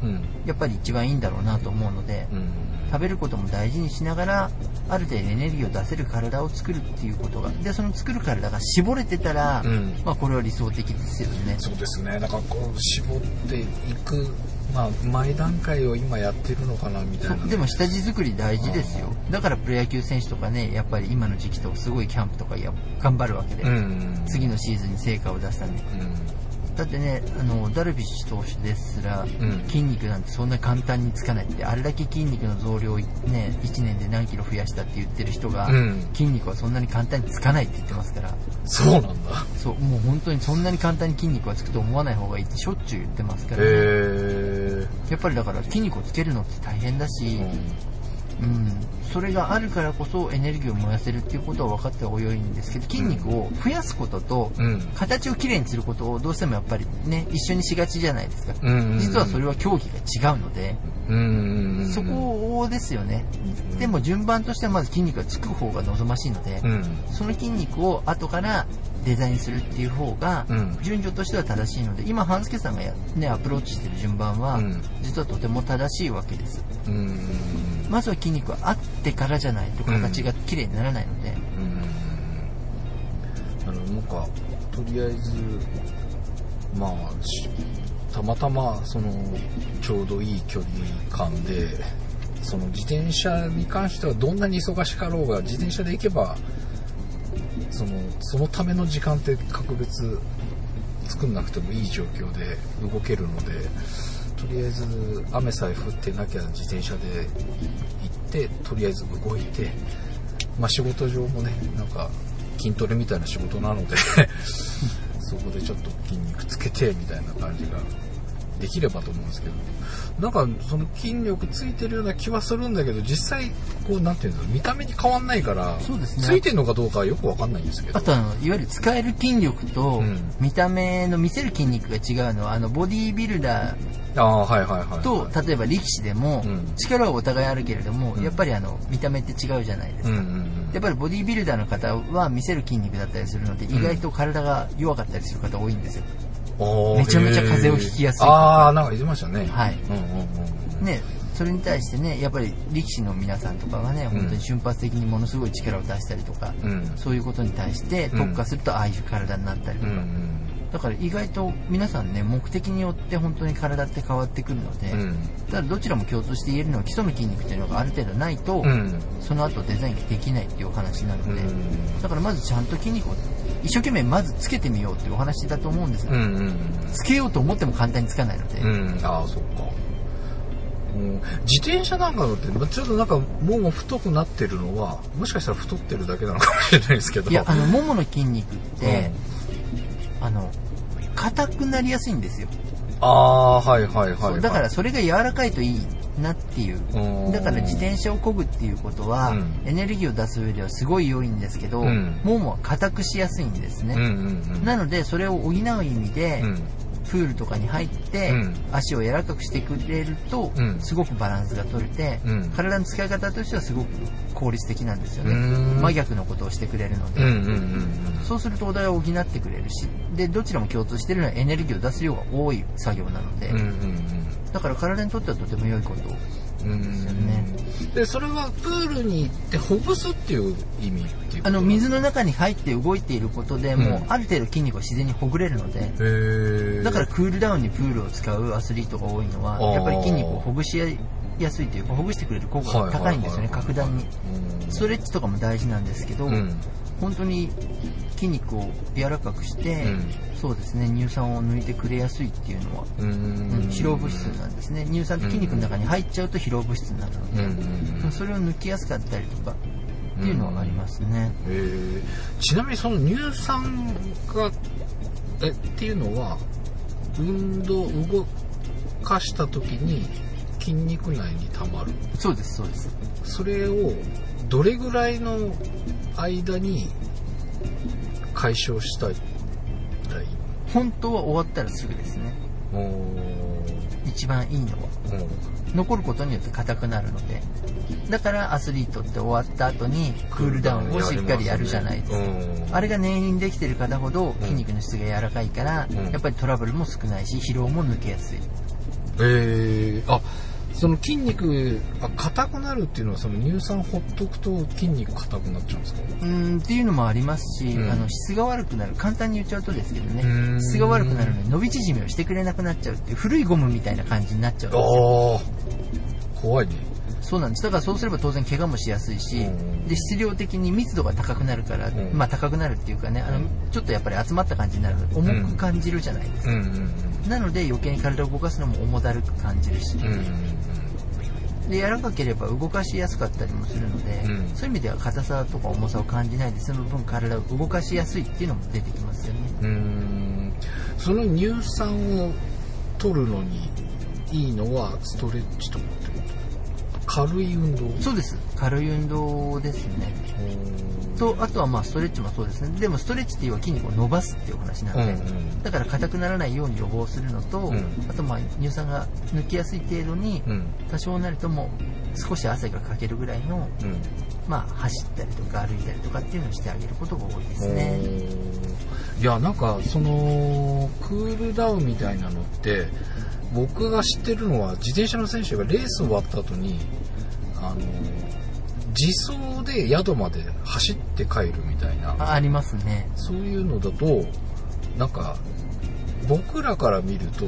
やっぱり一番いいんだろうなと思うので、うん食べることも大事にしながらある程度エネルギーを出せる体を作るっていうことが。でその作る体が絞れてたら、うん。まあこれは理想的ですよね。そうですね。だからこう絞っていくまあ前段階を今やってるのかなみたいな。でも下地作り大事ですよ。だからプロ野球選手とかねやっぱり今の時期とすごいキャンプとかや頑張るわけで、うん。次のシーズンに成果を出すためにうんだってねあのダルビッシュ投手ですら、うん。筋肉なんてそんな簡単につかないってあれだけ筋肉の増量をね1年で何キロ増やしたって言ってる人が、うん。筋肉はそんなに簡単につかないって言ってますから。そうなんだ。そうもう本当にそんなに簡単に筋肉がつくと思わない方がいいってしょっちゅう言ってますから、へえやっぱりだから筋肉をつけるのって大変だし、うん、それがあるからこそエネルギーを燃やせるっていうことは分かった方が良いんですけど筋肉を増やすことと、うん。形をきれいにすることをどうしてもやっぱりね一緒にしがちじゃないですか、うん実はそれは競技が違うので、うんうんうんそこですよね、うんでも順番としてはまず筋肉がつく方が望ましいので、うん。その筋肉を後からデザインするっていう方がうん。順序としては正しいので今半助さんがや、ね、アプローチしてる順番はうん。実はとても正しいわけです。うーんまずは筋肉はあってからじゃないと形が綺麗にならないので、うーんあのなんかとりあえずまあたまたまそのちょうどいい距離感でその自転車に関してはどんなに忙しかろうが自転車で行けばそのそのための時間って格別作んなくてもいい状況で動けるのでとりあえず雨さえ降ってなきゃ自転車で行ってとりあえず動いてまあ仕事上もねなんか筋トレみたいな仕事なので そこでちょっと筋肉つけてみたいな感じができればと思うんですけど。なんかその筋力ついてるような気はするんだけど実際こうなんていうんだろう見た目に変わんないからね。ついてるのかどうかはよくわかんないんですけど。あとあのいわゆる使える筋力とうん。見た目の見せる筋肉が違うのはあのボディービルダーああはいはいはいはい。と例えば力士でもうん。力はお互いあるけれども、うん。やっぱりあの見た目って違うじゃないですか、うんうんうん。やっぱりボディービルダーの方は見せる筋肉だったりするので、意外と体が弱かったりする方多いんですよ。おーめちゃめちゃ風邪をひきやすい。ああなんか言ってましたね。はい。うんうんうんうん。ね、それに対してね、やっぱり力士の皆さんとかがね、本当に瞬発的にものすごい力を出したりとか、うん。そういうことに対して特化するとああいう体になったりとか、うんうん。だから意外と皆さんね、目的によって本当に体って変わってくるので、うん。ただどちらも共通して言えるのは基礎の筋肉っていうのがある程度ないと、うん。その後デザインができないっていうお話なので、うん。だからまずちゃんと筋肉を一生懸命まずつけてみようっていうお話だと思うんです。よ、うんうん。つけようと思っても簡単につかないので、うん。ああそっか。うん。自転車なんかだってまあちょっとなんかもも太くなってるのはもしかしたら太ってるだけなのかもしれないですけど。いやあのももの筋肉って、あの硬くなりやすいんですよ、ああはいはいはい、はい、だからそれが柔らかいといいなっていう。うん。だから自転車を漕ぐっていうことは、うん。エネルギーを出す上ではすごい良いんですけど、うん。ももは硬くしやすいんですね、うんうんうん。なのでそれを補う意味で、うん。プールとかに入って、うん。足を柔らかくしてくれると、うん。すごくバランスが取れて、うん。体の使い方としてはすごく効率的なんですよね。うん。真逆のことをしてくれるので、うんうんうんそうするとお題を補ってくれるしでどちらも共通しているのはエネルギーを出す量が多い作業なので、うんうんだから体にとってはとても良いことですよね。でそれはプールに行ってほぐすっていう意味っていうあの水の中に入って動いていることで、もううんある程度筋肉は自然にほぐれるのでだからクールダウンにプールを使うアスリートが多いのはやっぱり筋肉をほぐしやすいというかほぐしてくれる効果が高いんですよね格段に。うん。ストレッチとかも大事なんですけど、うん。本当に筋肉を柔らかくして、うん。そうですね乳酸を抜いてくれやすいっていうのは、ううんん疲労物質なんですね。乳酸って筋肉の中に入っちゃうと疲労物質になるので、うん。うんうんそれを抜きやすかったりとかっていうのはありますね、へえ。ちなみにその乳酸がえっていうのは運動動かした時に筋肉内に溜まる？そうですそうです。それをどれぐらいの間に解消したい。らい。い本当は終わったらすぐですね。一番いいのは。残ることによって硬くなるので。だからアスリートって終わった後にクールダウンをしっかりやるじゃないですか、あれが念入りにできてる方ほど筋肉の質が柔らかいから、うん。やっぱりトラブルも少ないし疲労も抜けやすい。えー、あその筋肉あ硬くなるっていうのはその乳酸ほっとくと筋肉硬くなっちゃうんですか？うーんっていうのもありますし、うん。あの質が悪くなる。簡単に言っちゃうとですけどねうん。質が悪くなるので伸び縮みをしてくれなくなっちゃうっていう古いゴムみたいな感じになっちゃうんですよ。ああ怖いねそうなんです。だからそうすれば当然怪我もしやすいし、うんで質量的に密度が高くなるから、ん。まあ高くなるっていうかねあのちょっとやっぱり集まった感じになるので重く感じるじゃないですか、うんうんなので余計に体を動かすのも重だるく感じるし、で柔らかければ動かしやすかったりもするので、うん。そういう意味では硬さとか重さを感じないでその分体を動かしやすいっていうのも出てきますよね。うん。うんその乳酸を取るのにいいのはストレッチと軽い運動。そうです。軽い運動ですね。う。んと、あとはまあストレッチもそうですね。でもストレッチっていうのは筋肉を伸ばすっていうお話なんで、うんうん。だから硬くならないように予防するのと、うん。あとまあ乳酸が抜きやすい程度に、うん。多少なりとも少し汗がかけるぐらいの、うん。まあ走ったりとか歩いたりとかっていうのをしてあげることが多いですね。いやなんかそのクールダウンみたいなのって僕が知ってるのは自転車の選手がレース終わった後にあの自走で宿まで走って帰るみたいな。あありますね。そういうのだとなんか僕らから見ると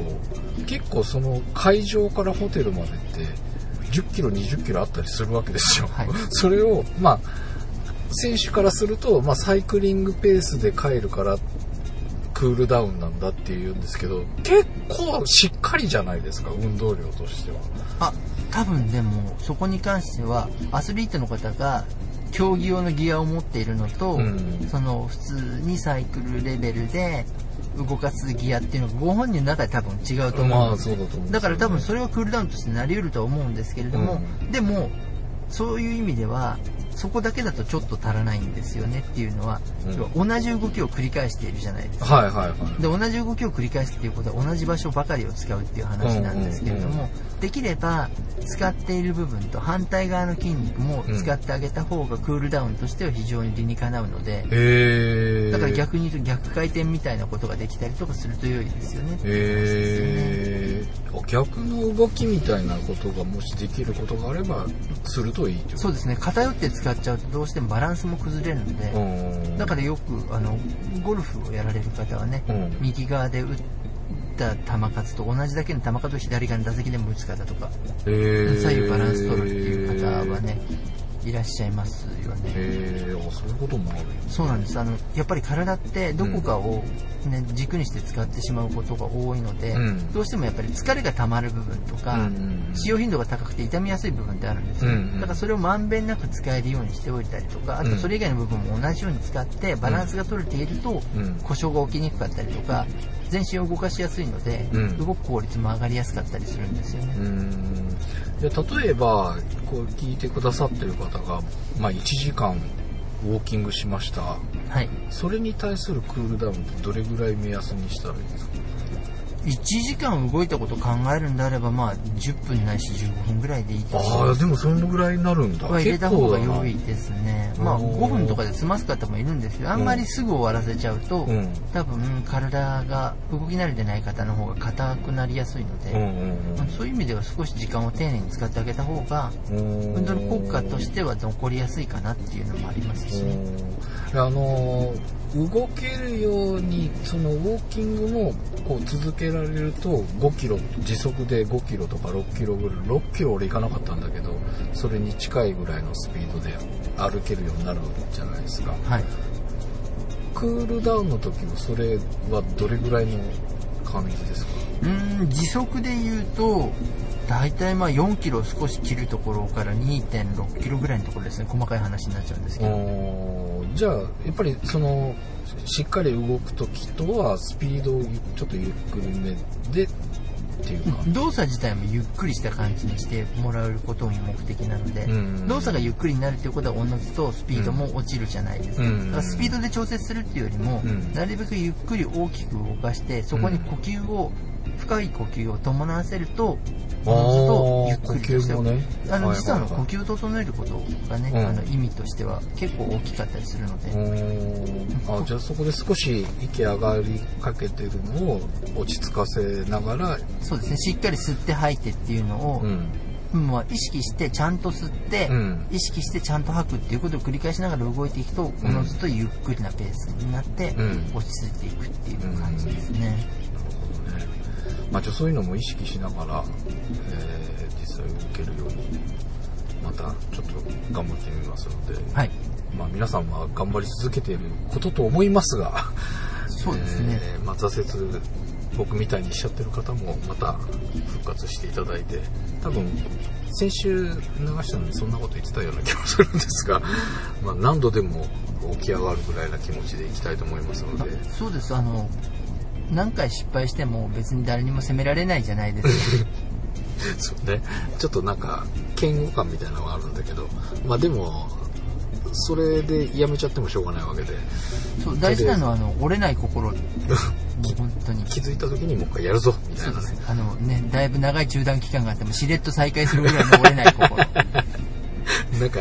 結構その会場からホテルまでって10キロ20キロあったりするわけですよ、はい。それをまあ選手からすると、まあ、サイクリングペースで帰るからクールダウンなんだっていうんですけど結構しっかりじゃないですか運動量としては。あ、多分でも、そこに関しては、アスリートの方が、競技用のギアを持っているのと、うん。その、普通にサイクルレベルで動かすギアっていうのが、ご本人の中で多分違うと思まあうんですだから多分それはクールダウンとしてなり得るとは思うんですけれども、うでも、そういう意味では、そこだけだとちょっと足らないんですよねっていうのは、うん。同じ動きを繰り返しているじゃないですか。はいはいはい。で同じ動きを繰り返すっていうことは同じ場所ばかりを使うっていう話なんですけれども、うんできれば使っている部分と反対側の筋肉も使ってあげた方がクールダウンとしては非常に理にかなうので、へえだから逆に言うと逆回転みたいなことができたりとかすると良いですよねっていう話ですね。逆の動きみたいなことがもしできることがあればするといいってことそうですね。偏って使っちゃうとどうしてもバランスも崩れるので、うん。だからよくあのゴルフをやられる方はね、うん。右側で打った球数と同じだけの球数を左側の打席でも打つ方とか左右バランス取るっていう方はねいらっしゃいますよね。へえあそういうこともあるそうなんです。あのやっぱり体ってどこかを、ね軸にして使ってしまうことが多いので、うん。どうしてもやっぱり疲れが溜まる部分とか、うんうん使用頻度が高くて痛みやすい部分ってあるんですよ、うんうん。だからそれをまんべんなく使えるようにしておいたりとかあとそれ以外の部分も同じように使ってバランスが取れていると、うん。故障が起きにくかったりとか全身を動かしやすいので、うん。動く効率も上がりやすかったりするんですよね、うんで例えばこう聞いてくださってる方が、まあ、1時間ウォーキングしました。はい。それに対するクールダウンってどれぐらい目安にしたらいいですか？1時間動いたことを考えるんであればまあ10分ないし15分ぐらいでいいと思ああでもそのぐらいになるんだ。は入れた方が良いですね。まあおー。5分とかで済ます方もいるんですけど、あんまりすぐ終わらせちゃうと、うん。多分体が動き慣れてない方の方が硬くなりやすいので、うんうんまあそういう意味では少し時間を丁寧に使ってあげた方が、うん運動の効果としては残りやすいかなっていうのもありますしね。うんあの動けるようにそのウォーキングもこう続けられると5キロ時速で5キロとか6キロぐらい6キロ俺行かなかったんだけどそれに近いぐらいのスピードで歩けるようになるじゃないですかはい。クールダウンの時もそれはどれぐらいの感じですか？うーん、時速で言うと、大体まあ4キロ少し切るところから2.6キロぐらいのところですね。細かい話になっちゃうんですけど。じゃあやっぱりそのしっかり動く時とはスピードをゆちょっとゆっくりめでっていうか、動作自体もゆっくりした感じにしてもらうことも目的なので、うん。動作がゆっくりになるということはおのずとスピードも落ちるじゃないですか,、うん。だからスピードで調節するっていうよりも、うん。なるべくゆっくり大きく動かしてそこに呼吸を、深い呼吸を伴わせるとおのずとゆっくりとしてねあのはい実はあの呼吸を整えることがね、うん。あの意味としては結構大きかったりするので、おー。あ じゃあそこで少し息上がりかけてるのを落ち着かせながら、そうですね。しっかり吸って吐いてっていうのを、うん。まあ、意識してちゃんと吸って、うん。意識してちゃんと吐くっていうことを繰り返しながら動いていくとおのずとゆっくりなペースになって、うん。落ち着いていくっていうまあ、そういうのも意識しながら、えー実際動けるようにまたちょっと頑張ってみますので、はい。まあ、皆さんは頑張り続けていることと思いますが そうですね、えーまあ、挫折僕みたいにしちゃってる方もまた復活していただいて多分先週流したのにそんなこと言ってたような気もするんですが、まあ、何度でも起き上がるぐらいな気持ちでいきたいと思いますので。そうです。あの何回失敗しても別に誰にも責められないじゃないですか そうねちょっとなんか嫌悪感みたいなのがあるんだけどまあでもそれでやめちゃってもしょうがないわけで、そう、大事なのは、あの、折れない心。本当に。気づいた時にもう一回やるぞ、みたいなね。あのね、だいぶ長い中断期間があっても、しれっと再開するぐらいの折れない心。なんか、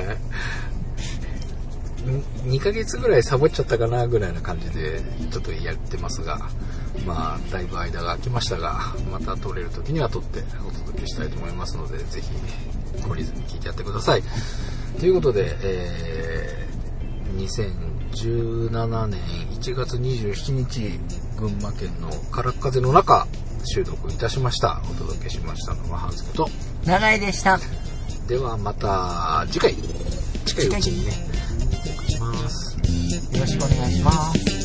2ヶ月ぐらいサボっちゃったかなぐらいな感じでちょっとやってますが、まあ、だいぶ間が空きましたが、また撮れる時には撮ってお届けしたいと思いますので、ぜひ、懲りずに聞いてやってください。ということで、えー、2017年1月27日、群馬県の空っ風の中、収録いたしました。お届けしましたのはハンスこと。長いでした。ではまた次回、近いうちにね、お送りします。よろしくお願いします。